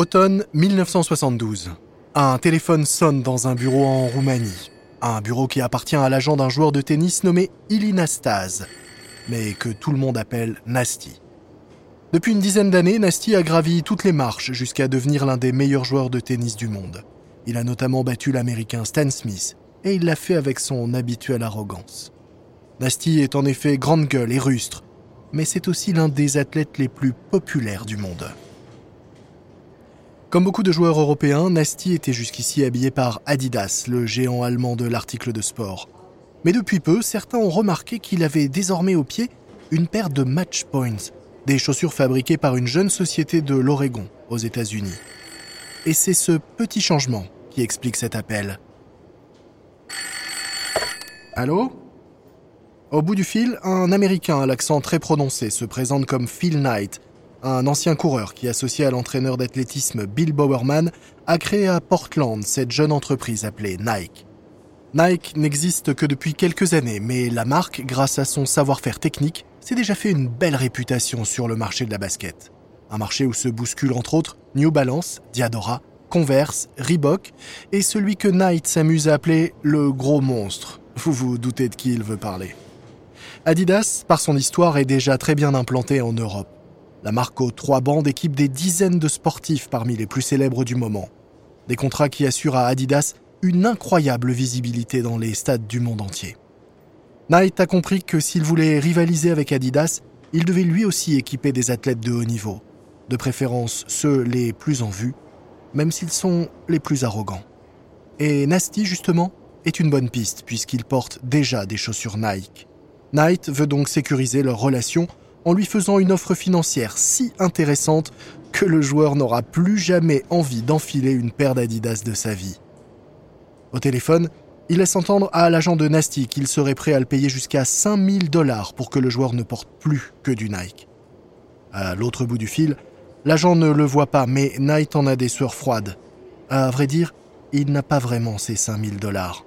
Automne 1972. Un téléphone sonne dans un bureau en Roumanie. Un bureau qui appartient à l'agent d'un joueur de tennis nommé Ilinastase, mais que tout le monde appelle Nasty. Depuis une dizaine d'années, Nasty a gravi toutes les marches jusqu'à devenir l'un des meilleurs joueurs de tennis du monde. Il a notamment battu l'américain Stan Smith, et il l'a fait avec son habituelle arrogance. Nasty est en effet grande gueule et rustre, mais c'est aussi l'un des athlètes les plus populaires du monde. Comme beaucoup de joueurs européens, Nasty était jusqu'ici habillé par Adidas, le géant allemand de l'article de sport. Mais depuis peu, certains ont remarqué qu'il avait désormais au pied une paire de Match Points, des chaussures fabriquées par une jeune société de l'Oregon, aux États-Unis. Et c'est ce petit changement qui explique cet appel. Allô? Au bout du fil, un Américain à l'accent très prononcé se présente comme Phil Knight, un ancien coureur qui, associé à l'entraîneur d'athlétisme Bill Bowerman, a créé à Portland cette jeune entreprise appelée Nike. Nike n'existe que depuis quelques années, mais la marque, grâce à son savoir-faire technique, s'est déjà fait une belle réputation sur le marché de la basket. Un marché où se bousculent entre autres New Balance, Diadora, Converse, Reebok et celui que Nike s'amuse à appeler le gros monstre. Vous vous doutez de qui il veut parler. Adidas, par son histoire, est déjà très bien implanté en Europe. La aux trois bandes équipe des dizaines de sportifs parmi les plus célèbres du moment. Des contrats qui assurent à Adidas une incroyable visibilité dans les stades du monde entier. Knight a compris que s'il voulait rivaliser avec Adidas, il devait lui aussi équiper des athlètes de haut niveau, de préférence ceux les plus en vue, même s'ils sont les plus arrogants. Et Nasty, justement, est une bonne piste puisqu'il porte déjà des chaussures Nike. Knight veut donc sécuriser leur relation en lui faisant une offre financière si intéressante que le joueur n'aura plus jamais envie d'enfiler une paire d'Adidas de sa vie. Au téléphone, il laisse entendre à l'agent de Nasty qu'il serait prêt à le payer jusqu'à 5000 dollars pour que le joueur ne porte plus que du Nike. À l'autre bout du fil, l'agent ne le voit pas, mais Knight en a des sueurs froides. À vrai dire, il n'a pas vraiment ces 5000 dollars.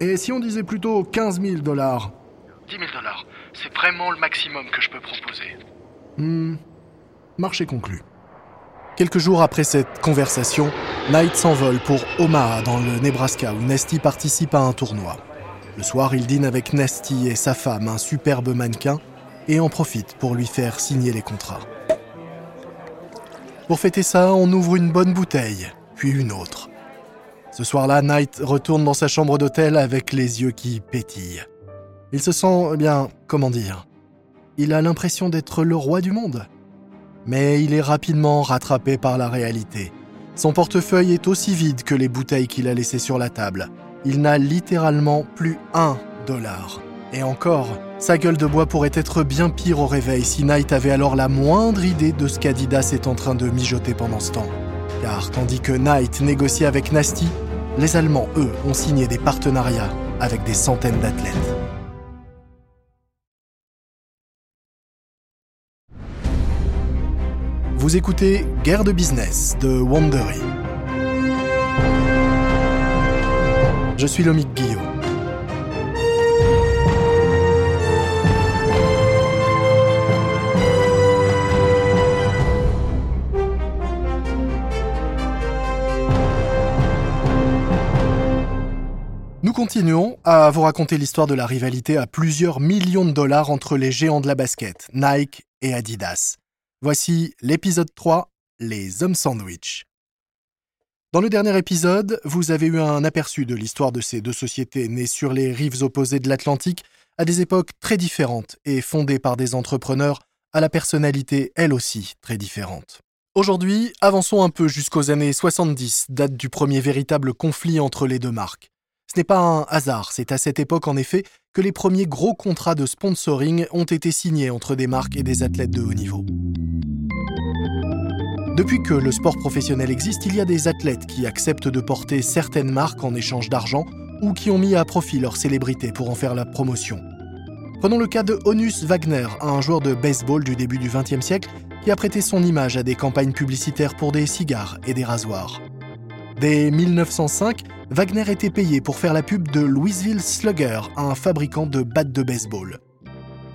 Et si on disait plutôt 15 000 dollars? 10 000 dollars. C'est vraiment le maximum que je peux proposer. Hmm. Marché conclu. Quelques jours après cette conversation, Knight s'envole pour Omaha, dans le Nebraska, où Nasty participe à un tournoi. Le soir, il dîne avec Nasty et sa femme, un superbe mannequin, et en profite pour lui faire signer les contrats. Pour fêter ça, on ouvre une bonne bouteille, puis une autre. Ce soir-là, Knight retourne dans sa chambre d'hôtel avec les yeux qui pétillent. Il se sent, eh bien, comment dire Il a l'impression d'être le roi du monde. Mais il est rapidement rattrapé par la réalité. Son portefeuille est aussi vide que les bouteilles qu'il a laissées sur la table. Il n'a littéralement plus un dollar. Et encore, sa gueule de bois pourrait être bien pire au réveil si Knight avait alors la moindre idée de ce qu'Adidas est en train de mijoter pendant ce temps. Car tandis que Knight négocie avec Nasty, les Allemands, eux, ont signé des partenariats avec des centaines d'athlètes. Vous écoutez Guerre de business de Wandery. Je suis Lomique Guillaume. Nous continuons à vous raconter l'histoire de la rivalité à plusieurs millions de dollars entre les géants de la basket, Nike et Adidas. Voici l'épisode 3, les hommes sandwich. Dans le dernier épisode, vous avez eu un aperçu de l'histoire de ces deux sociétés nées sur les rives opposées de l'Atlantique à des époques très différentes et fondées par des entrepreneurs à la personnalité elle aussi très différente. Aujourd'hui, avançons un peu jusqu'aux années 70, date du premier véritable conflit entre les deux marques. Ce n'est pas un hasard, c'est à cette époque en effet que les premiers gros contrats de sponsoring ont été signés entre des marques et des athlètes de haut niveau. Depuis que le sport professionnel existe, il y a des athlètes qui acceptent de porter certaines marques en échange d'argent ou qui ont mis à profit leur célébrité pour en faire la promotion. Prenons le cas de Honus Wagner, un joueur de baseball du début du XXe siècle qui a prêté son image à des campagnes publicitaires pour des cigares et des rasoirs. Dès 1905, Wagner était payé pour faire la pub de Louisville Slugger, un fabricant de battes de baseball.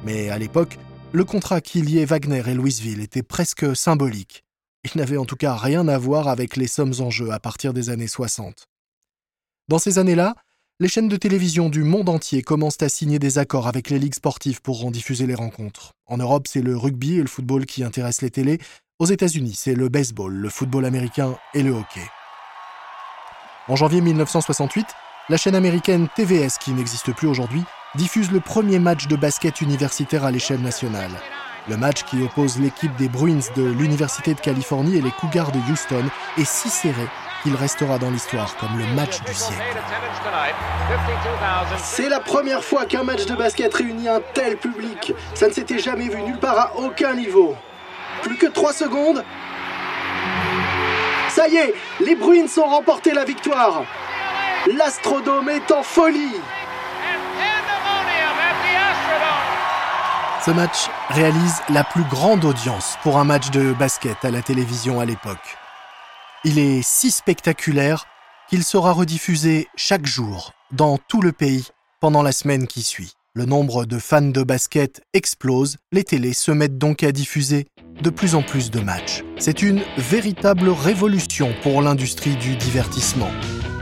Mais à l'époque, le contrat qui liait Wagner et Louisville était presque symbolique. Il n'avait en tout cas rien à voir avec les sommes en jeu à partir des années 60. Dans ces années-là, les chaînes de télévision du monde entier commencent à signer des accords avec les ligues sportives pour en diffuser les rencontres. En Europe, c'est le rugby et le football qui intéressent les télés. Aux États-Unis, c'est le baseball, le football américain et le hockey. En janvier 1968, la chaîne américaine TVS, qui n'existe plus aujourd'hui, diffuse le premier match de basket universitaire à l'échelle nationale. Le match qui oppose l'équipe des Bruins de l'Université de Californie et les Cougars de Houston est si serré qu'il restera dans l'histoire comme le match du siècle. C'est la première fois qu'un match de basket réunit un tel public. Ça ne s'était jamais vu nulle part à aucun niveau. Plus que 3 secondes. Ça y est, les Bruins ont remporté la victoire. L'Astrodome est en folie. Ce match réalise la plus grande audience pour un match de basket à la télévision à l'époque. Il est si spectaculaire qu'il sera rediffusé chaque jour dans tout le pays pendant la semaine qui suit. Le nombre de fans de basket explose, les télés se mettent donc à diffuser de plus en plus de matchs. C'est une véritable révolution pour l'industrie du divertissement.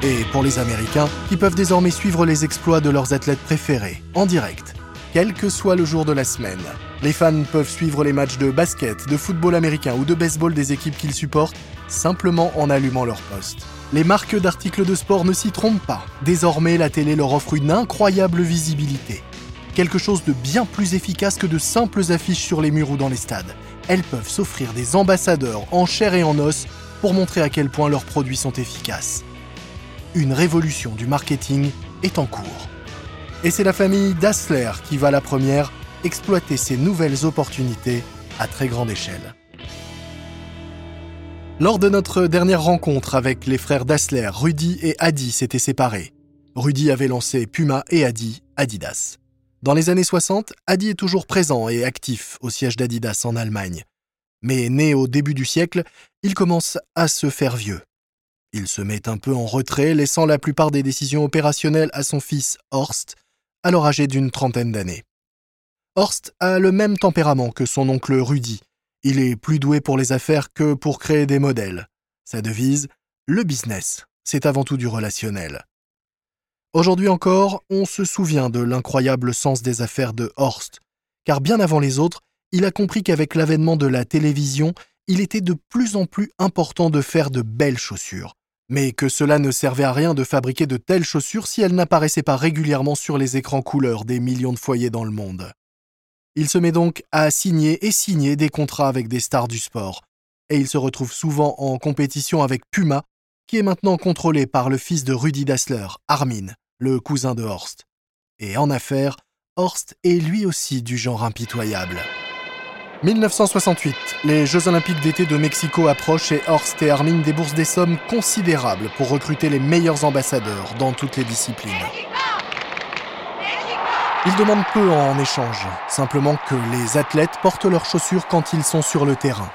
Et pour les Américains, qui peuvent désormais suivre les exploits de leurs athlètes préférés en direct quel que soit le jour de la semaine. Les fans peuvent suivre les matchs de basket, de football américain ou de baseball des équipes qu'ils supportent simplement en allumant leur poste. Les marques d'articles de sport ne s'y trompent pas. Désormais, la télé leur offre une incroyable visibilité. Quelque chose de bien plus efficace que de simples affiches sur les murs ou dans les stades. Elles peuvent s'offrir des ambassadeurs en chair et en os pour montrer à quel point leurs produits sont efficaces. Une révolution du marketing est en cours. Et c'est la famille Dassler qui va la première exploiter ces nouvelles opportunités à très grande échelle. Lors de notre dernière rencontre avec les frères Dassler, Rudy et Adi s'étaient séparés. Rudy avait lancé Puma et Adi Adidas. Dans les années 60, Adi est toujours présent et actif au siège d'Adidas en Allemagne. Mais né au début du siècle, il commence à se faire vieux. Il se met un peu en retrait, laissant la plupart des décisions opérationnelles à son fils Horst, alors âgé d'une trentaine d'années. Horst a le même tempérament que son oncle Rudy. Il est plus doué pour les affaires que pour créer des modèles. Sa devise, le business, c'est avant tout du relationnel. Aujourd'hui encore, on se souvient de l'incroyable sens des affaires de Horst, car bien avant les autres, il a compris qu'avec l'avènement de la télévision, il était de plus en plus important de faire de belles chaussures, mais que cela ne servait à rien de fabriquer de telles chaussures si elles n'apparaissaient pas régulièrement sur les écrans couleurs des millions de foyers dans le monde. Il se met donc à signer et signer des contrats avec des stars du sport, et il se retrouve souvent en compétition avec Puma, qui est maintenant contrôlé par le fils de Rudy Dassler, Armin, le cousin de Horst. Et en affaires, Horst est lui aussi du genre impitoyable. 1968, les Jeux Olympiques d'été de Mexico approchent et Horst et Armin déboursent des sommes considérables pour recruter les meilleurs ambassadeurs dans toutes les disciplines. Ils demandent peu en échange, simplement que les athlètes portent leurs chaussures quand ils sont sur le terrain.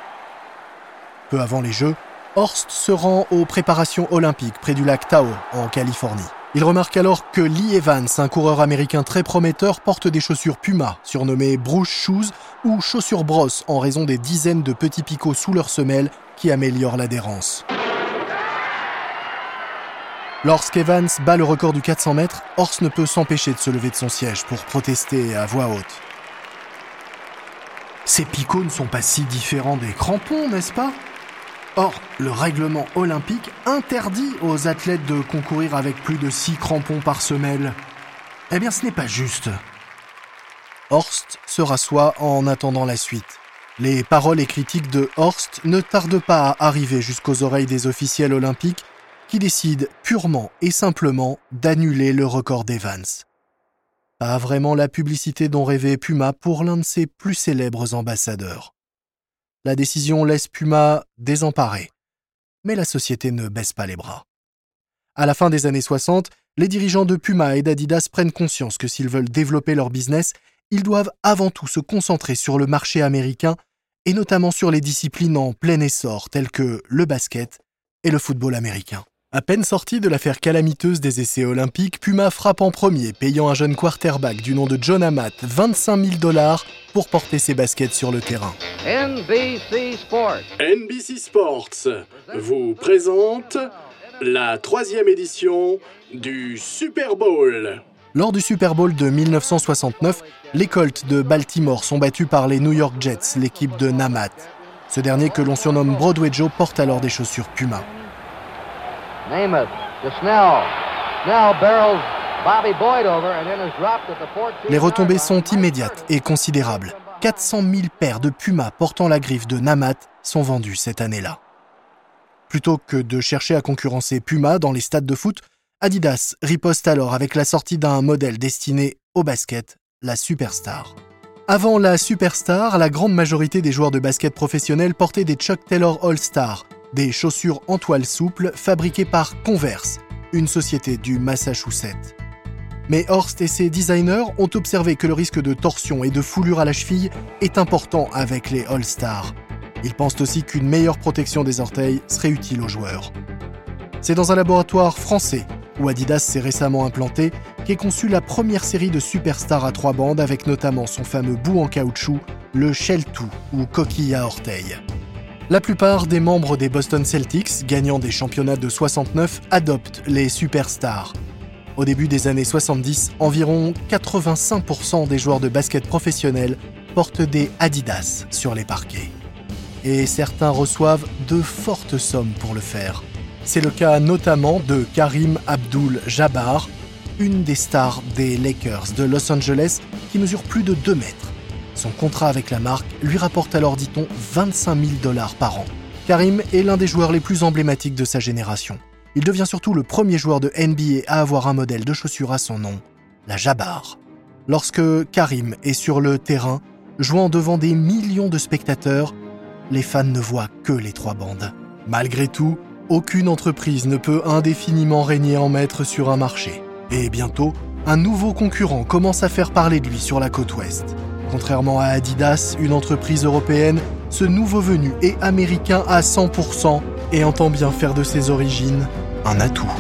Peu avant les Jeux, Horst se rend aux préparations olympiques près du lac Tahoe, en Californie. Il remarque alors que Lee Evans, un coureur américain très prometteur, porte des chaussures Puma, surnommées Bruce Shoes ou chaussures brosse en raison des dizaines de petits picots sous leurs semelles qui améliorent l'adhérence. Lorsqu'Evans bat le record du 400 mètres, Horst ne peut s'empêcher de se lever de son siège pour protester à voix haute. Ces picots ne sont pas si différents des crampons, n'est-ce pas? Or, le règlement olympique interdit aux athlètes de concourir avec plus de 6 crampons par semelle. Eh bien, ce n'est pas juste. Horst se rassoit en attendant la suite. Les paroles et critiques de Horst ne tardent pas à arriver jusqu'aux oreilles des officiels olympiques qui décident purement et simplement d'annuler le record d'Evans. Pas vraiment la publicité dont rêvait Puma pour l'un de ses plus célèbres ambassadeurs. La décision laisse Puma désemparé. Mais la société ne baisse pas les bras. À la fin des années 60, les dirigeants de Puma et d'Adidas prennent conscience que s'ils veulent développer leur business, ils doivent avant tout se concentrer sur le marché américain et notamment sur les disciplines en plein essor telles que le basket et le football américain. À peine sorti de l'affaire calamiteuse des essais olympiques, Puma frappe en premier, payant un jeune quarterback du nom de John Amat 25 000 dollars pour porter ses baskets sur le terrain. NBC Sports. NBC Sports vous présente la troisième édition du Super Bowl. Lors du Super Bowl de 1969, les Colts de Baltimore sont battus par les New York Jets, l'équipe de Namat. Ce dernier, que l'on surnomme Broadway Joe, porte alors des chaussures Puma. Les retombées sont immédiates et considérables. 400 000 paires de Puma portant la griffe de Namat sont vendues cette année-là. Plutôt que de chercher à concurrencer Puma dans les stades de foot, Adidas riposte alors avec la sortie d'un modèle destiné au basket, la Superstar. Avant la Superstar, la grande majorité des joueurs de basket professionnels portaient des Chuck Taylor All-Star, des chaussures en toile souple fabriquées par Converse, une société du Massachusetts. Mais Horst et ses designers ont observé que le risque de torsion et de foulure à la cheville est important avec les All-Stars. Ils pensent aussi qu'une meilleure protection des orteils serait utile aux joueurs. C'est dans un laboratoire français, où Adidas s'est récemment implanté, qu'est conçue la première série de superstars à trois bandes avec notamment son fameux bout en caoutchouc, le Shell 2 ou coquille à orteils. La plupart des membres des Boston Celtics, gagnant des championnats de 69, adoptent les superstars. Au début des années 70, environ 85% des joueurs de basket professionnels portent des Adidas sur les parquets. Et certains reçoivent de fortes sommes pour le faire. C'est le cas notamment de Karim Abdul-Jabbar, une des stars des Lakers de Los Angeles qui mesure plus de 2 mètres. Son contrat avec la marque lui rapporte alors, dit-on, 25 000 dollars par an. Karim est l'un des joueurs les plus emblématiques de sa génération. Il devient surtout le premier joueur de NBA à avoir un modèle de chaussure à son nom, la Jabbar. Lorsque Karim est sur le terrain, jouant devant des millions de spectateurs, les fans ne voient que les trois bandes. Malgré tout, aucune entreprise ne peut indéfiniment régner en maître sur un marché. Et bientôt, un nouveau concurrent commence à faire parler de lui sur la côte ouest. Contrairement à Adidas, une entreprise européenne, ce nouveau venu est américain à 100% et entend bien faire de ses origines un atout.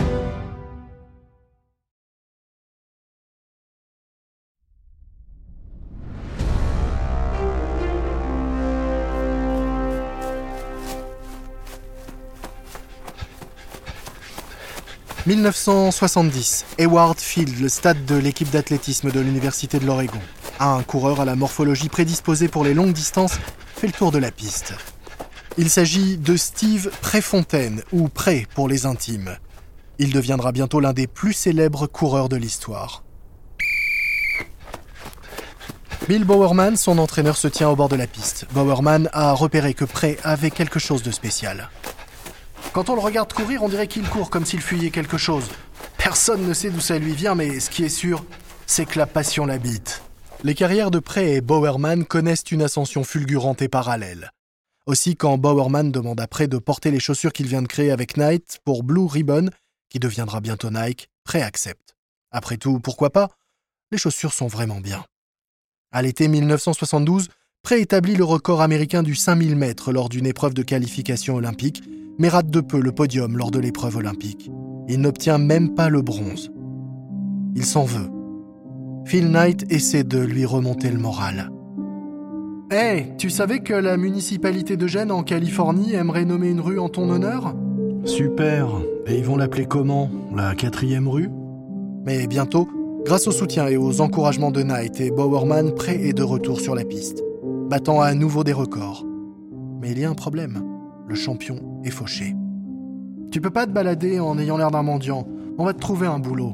« 1970, Hayward Field, le stade de l'équipe d'athlétisme de l'Université de l'Oregon. Un coureur à la morphologie prédisposée pour les longues distances fait le tour de la piste. Il s'agit de Steve Préfontaine, ou Pré pour les intimes. Il deviendra bientôt l'un des plus célèbres coureurs de l'histoire. Bill Bowerman, son entraîneur, se tient au bord de la piste. Bowerman a repéré que Pré avait quelque chose de spécial. Quand on le regarde courir, on dirait qu'il court comme s'il fuyait quelque chose. Personne ne sait d'où ça lui vient, mais ce qui est sûr, c'est que la passion l'habite. Les carrières de Prey et Bowerman connaissent une ascension fulgurante et parallèle. Aussi, quand Bowerman demande à Prey de porter les chaussures qu'il vient de créer avec Knight pour Blue Ribbon, qui deviendra bientôt Nike, Prey accepte. Après tout, pourquoi pas? Les chaussures sont vraiment bien. À l'été 1972, Prey établit le record américain du 5000 mètres lors d'une épreuve de qualification olympique, mais rate de peu le podium lors de l'épreuve olympique. Il n'obtient même pas le bronze. Il s'en veut Phil Knight essaie de lui remonter le moral. Hé, tu savais que la municipalité de Gênes en Californie aimerait nommer une rue en ton honneur? Super. Et ils vont l'appeler comment La quatrième rue? Mais bientôt, grâce au soutien et aux encouragements de Knight et Bowerman, prêt est de retour sur la piste, battant à nouveau des records. Mais il y a un problème. Le champion est fauché. Tu peux pas te balader en ayant l'air d'un mendiant. On va te trouver un boulot.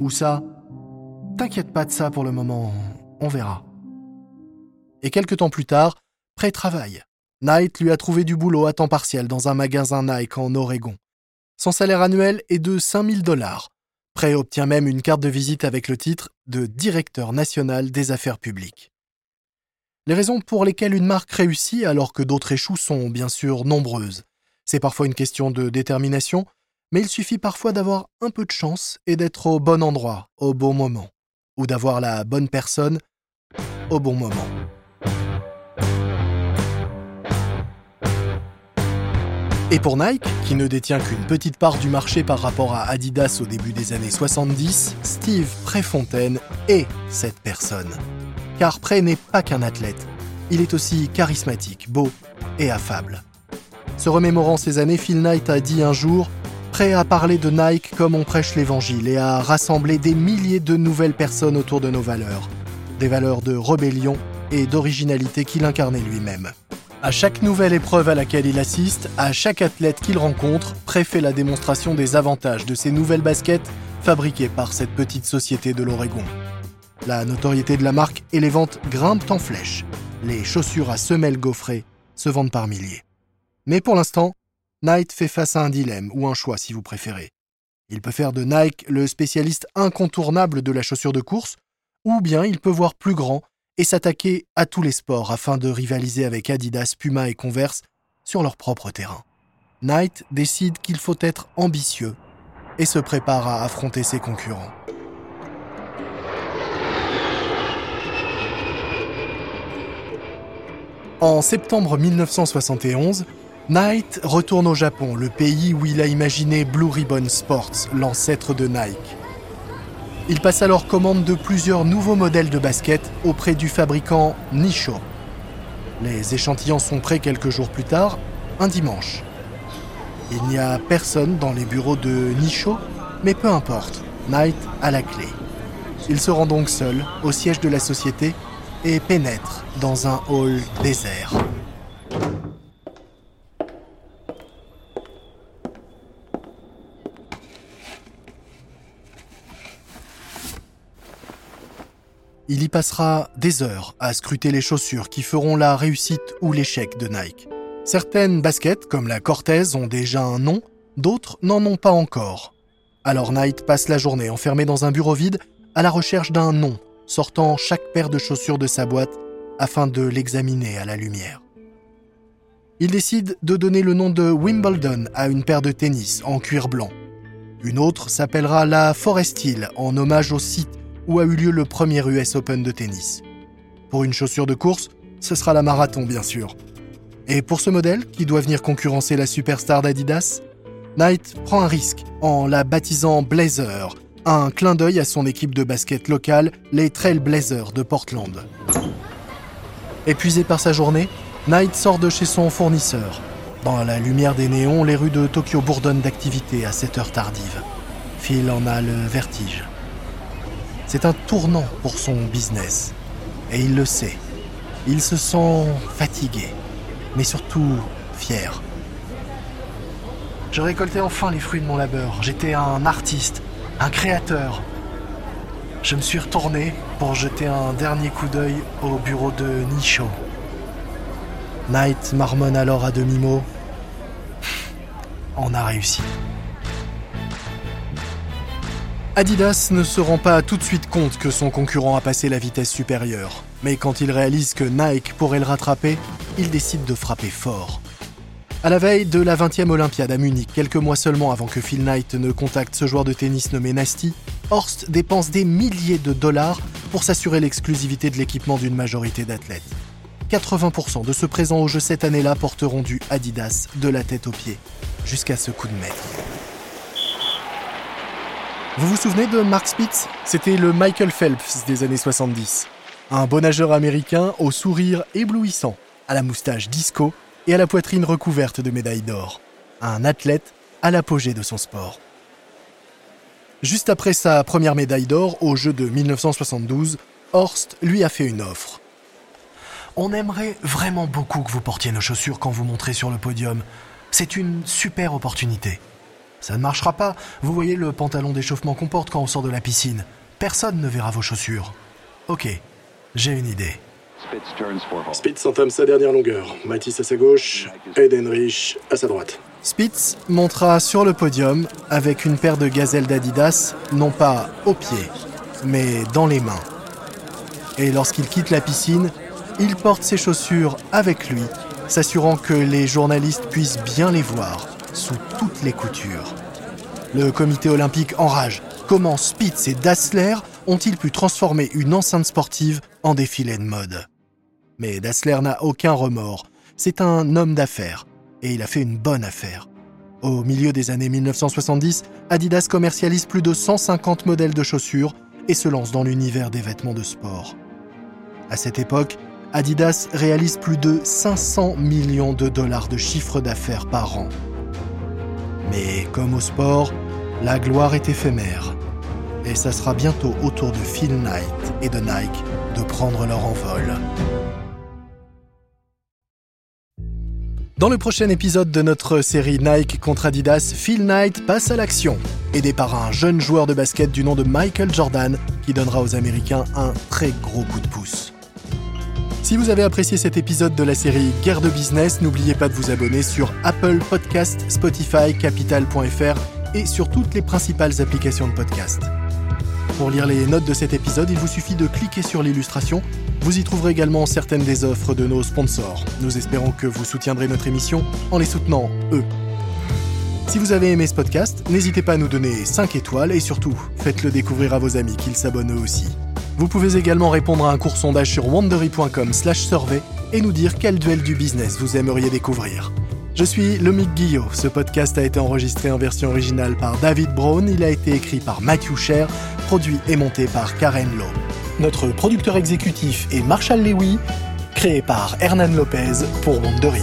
Où ça? T'inquiète pas de ça pour le moment, on verra. Et quelques temps plus tard, Prey travaille. Knight lui a trouvé du boulot à temps partiel dans un magasin Nike en Oregon. Son salaire annuel est de 5000 dollars. Prey obtient même une carte de visite avec le titre de directeur national des affaires publiques. Les raisons pour lesquelles une marque réussit alors que d'autres échouent sont bien sûr nombreuses. C'est parfois une question de détermination, mais il suffit parfois d'avoir un peu de chance et d'être au bon endroit, au bon moment ou d'avoir la bonne personne au bon moment. Et pour Nike, qui ne détient qu'une petite part du marché par rapport à Adidas au début des années 70, Steve Préfontaine est cette personne. Car Pré n'est pas qu'un athlète, il est aussi charismatique, beau et affable. Se remémorant ces années, Phil Knight a dit un jour prêt à parler de Nike comme on prêche l'évangile et à rassembler des milliers de nouvelles personnes autour de nos valeurs. Des valeurs de rébellion et d'originalité qu'il incarnait lui-même. À chaque nouvelle épreuve à laquelle il assiste, à chaque athlète qu'il rencontre, préfet la démonstration des avantages de ces nouvelles baskets fabriquées par cette petite société de l'Oregon. La notoriété de la marque et les ventes grimpent en flèche. Les chaussures à semelles gaufrées se vendent par milliers. Mais pour l'instant, Knight fait face à un dilemme, ou un choix si vous préférez. Il peut faire de Nike le spécialiste incontournable de la chaussure de course, ou bien il peut voir plus grand et s'attaquer à tous les sports afin de rivaliser avec Adidas, Puma et Converse sur leur propre terrain. Knight décide qu'il faut être ambitieux et se prépare à affronter ses concurrents. En septembre 1971, Knight retourne au Japon, le pays où il a imaginé Blue Ribbon Sports, l'ancêtre de Nike. Il passe alors commande de plusieurs nouveaux modèles de basket auprès du fabricant Nisho. Les échantillons sont prêts quelques jours plus tard, un dimanche. Il n'y a personne dans les bureaux de Nisho, mais peu importe, Knight a la clé. Il se rend donc seul au siège de la société et pénètre dans un hall désert. Il y passera des heures à scruter les chaussures qui feront la réussite ou l'échec de Nike. Certaines baskets, comme la Cortez, ont déjà un nom, d'autres n'en ont pas encore. Alors Knight passe la journée enfermé dans un bureau vide à la recherche d'un nom, sortant chaque paire de chaussures de sa boîte afin de l'examiner à la lumière. Il décide de donner le nom de Wimbledon à une paire de tennis en cuir blanc. Une autre s'appellera la Forest Hill en hommage au site où a eu lieu le premier US Open de tennis. Pour une chaussure de course, ce sera la marathon bien sûr. Et pour ce modèle, qui doit venir concurrencer la superstar d'Adidas, Knight prend un risque en la baptisant Blazer, un clin d'œil à son équipe de basket locale, les Trail Blazers de Portland. Épuisé par sa journée, Knight sort de chez son fournisseur. Dans la lumière des néons, les rues de Tokyo bourdonnent d'activité à cette heure tardive. Phil en a le vertige. C'est un tournant pour son business. Et il le sait. Il se sent fatigué, mais surtout fier. Je récoltais enfin les fruits de mon labeur. J'étais un artiste, un créateur. Je me suis retourné pour jeter un dernier coup d'œil au bureau de Nisho. Knight marmonne alors à demi-mot. On a réussi. Adidas ne se rend pas tout de suite compte que son concurrent a passé la vitesse supérieure. Mais quand il réalise que Nike pourrait le rattraper, il décide de frapper fort. À la veille de la 20e Olympiade à Munich, quelques mois seulement avant que Phil Knight ne contacte ce joueur de tennis nommé Nasty, Horst dépense des milliers de dollars pour s'assurer l'exclusivité de l'équipement d'une majorité d'athlètes. 80% de ceux présents au jeu cette année-là porteront du Adidas de la tête aux pieds, jusqu'à ce coup de maître. Vous vous souvenez de Mark Spitz? C'était le Michael Phelps des années 70. Un bon nageur américain au sourire éblouissant, à la moustache disco et à la poitrine recouverte de médailles d'or. Un athlète à l'apogée de son sport. Juste après sa première médaille d'or au jeu de 1972, Horst lui a fait une offre. On aimerait vraiment beaucoup que vous portiez nos chaussures quand vous montrez sur le podium. C'est une super opportunité. Ça ne marchera pas. Vous voyez le pantalon d'échauffement qu'on porte quand on sort de la piscine. Personne ne verra vos chaussures. Ok, j'ai une idée. Spitz entame sa dernière longueur. Matisse à sa gauche, Edenrich à sa droite. Spitz montera sur le podium avec une paire de gazelles d'Adidas, non pas aux pieds, mais dans les mains. Et lorsqu'il quitte la piscine, il porte ses chaussures avec lui, s'assurant que les journalistes puissent bien les voir sous toutes les coutures. Le comité olympique enrage. Comment Spitz et Dassler ont-ils pu transformer une enceinte sportive en défilé de mode? Mais Dassler n'a aucun remords. C'est un homme d'affaires. Et il a fait une bonne affaire. Au milieu des années 1970, Adidas commercialise plus de 150 modèles de chaussures et se lance dans l'univers des vêtements de sport. À cette époque, Adidas réalise plus de 500 millions de dollars de chiffre d'affaires par an. Mais comme au sport, la gloire est éphémère. Et ça sera bientôt au tour de Phil Knight et de Nike de prendre leur envol. Dans le prochain épisode de notre série Nike contre Adidas, Phil Knight passe à l'action, aidé par un jeune joueur de basket du nom de Michael Jordan qui donnera aux Américains un très gros coup de pouce. Si vous avez apprécié cet épisode de la série Guerre de business, n'oubliez pas de vous abonner sur Apple Podcast, Spotify, Capital.fr et sur toutes les principales applications de podcast. Pour lire les notes de cet épisode, il vous suffit de cliquer sur l'illustration. Vous y trouverez également certaines des offres de nos sponsors. Nous espérons que vous soutiendrez notre émission en les soutenant, eux. Si vous avez aimé ce podcast, n'hésitez pas à nous donner 5 étoiles et surtout, faites-le découvrir à vos amis qu'ils s'abonnent eux aussi. Vous pouvez également répondre à un court sondage sur wandery.com/survey et nous dire quel duel du business vous aimeriez découvrir. Je suis Lomic Guillot. Ce podcast a été enregistré en version originale par David Brown. Il a été écrit par Matthew Sher, produit et monté par Karen Lowe. Notre producteur exécutif est Marshall Lewy, créé par Hernan Lopez pour Wandery.